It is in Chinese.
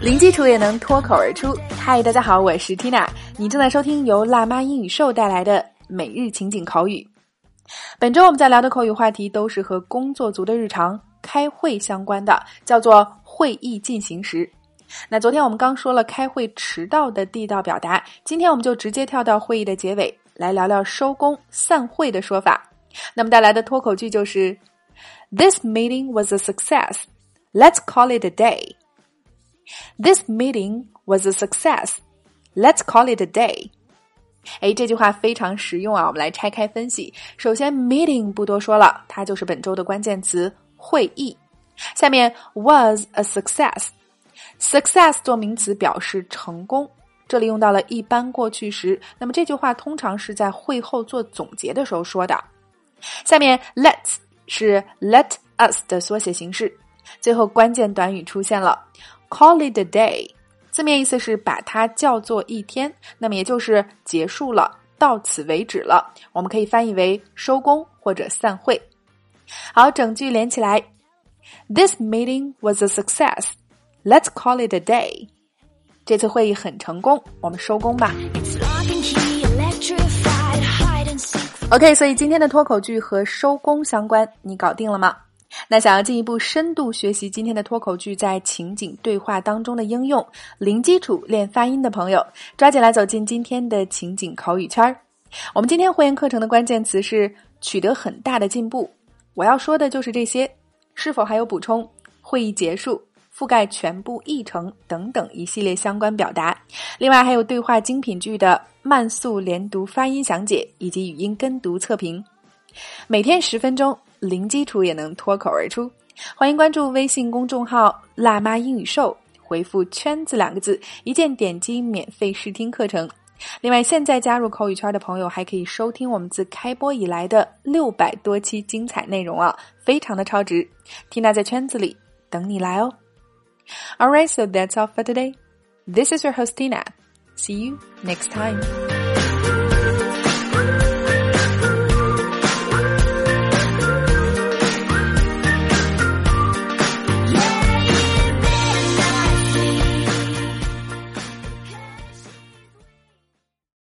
零基础也能脱口而出。嗨，大家好，我是 Tina，你正在收听由辣妈英语秀带来的每日情景口语。本周我们在聊的口语话题都是和工作族的日常、开会相关的，叫做会议进行时。那昨天我们刚说了开会迟到的地道表达，今天我们就直接跳到会议的结尾，来聊聊收工散会的说法。那么带来的脱口句就是：This meeting was a success. Let's call it a day. This meeting was a success. Let's call it a day. 哎，这句话非常实用啊！我们来拆开分析。首先，meeting 不多说了，它就是本周的关键词——会议。下面，was a success。success 做名词表示成功，这里用到了一般过去时。那么这句话通常是在会后做总结的时候说的。下面，let's 是 let us 的缩写形式。最后关键短语出现了，call it a day，字面意思是把它叫做一天，那么也就是结束了，到此为止了。我们可以翻译为收工或者散会。好，整句连起来，This meeting was a success. Let's call it a day. 这次会议很成功，我们收工吧。OK，所以今天的脱口剧和收工相关，你搞定了吗？那想要进一步深度学习今天的脱口剧在情景对话当中的应用，零基础练发音的朋友，抓紧来走进今天的情景口语圈儿。我们今天会员课程的关键词是取得很大的进步。我要说的就是这些，是否还有补充？会议结束，覆盖全部议程等等一系列相关表达。另外还有对话精品剧的慢速连读发音详解以及语音跟读测评。每天十分钟。零基础也能脱口而出，欢迎关注微信公众号“辣妈英语秀”，回复“圈子”两个字，一键点击免费试听课程。另外，现在加入口语圈的朋友还可以收听我们自开播以来的六百多期精彩内容啊，非常的超值。缇娜在圈子里等你来哦。Alright, so that's all for today. This is your host Tina. See you next time.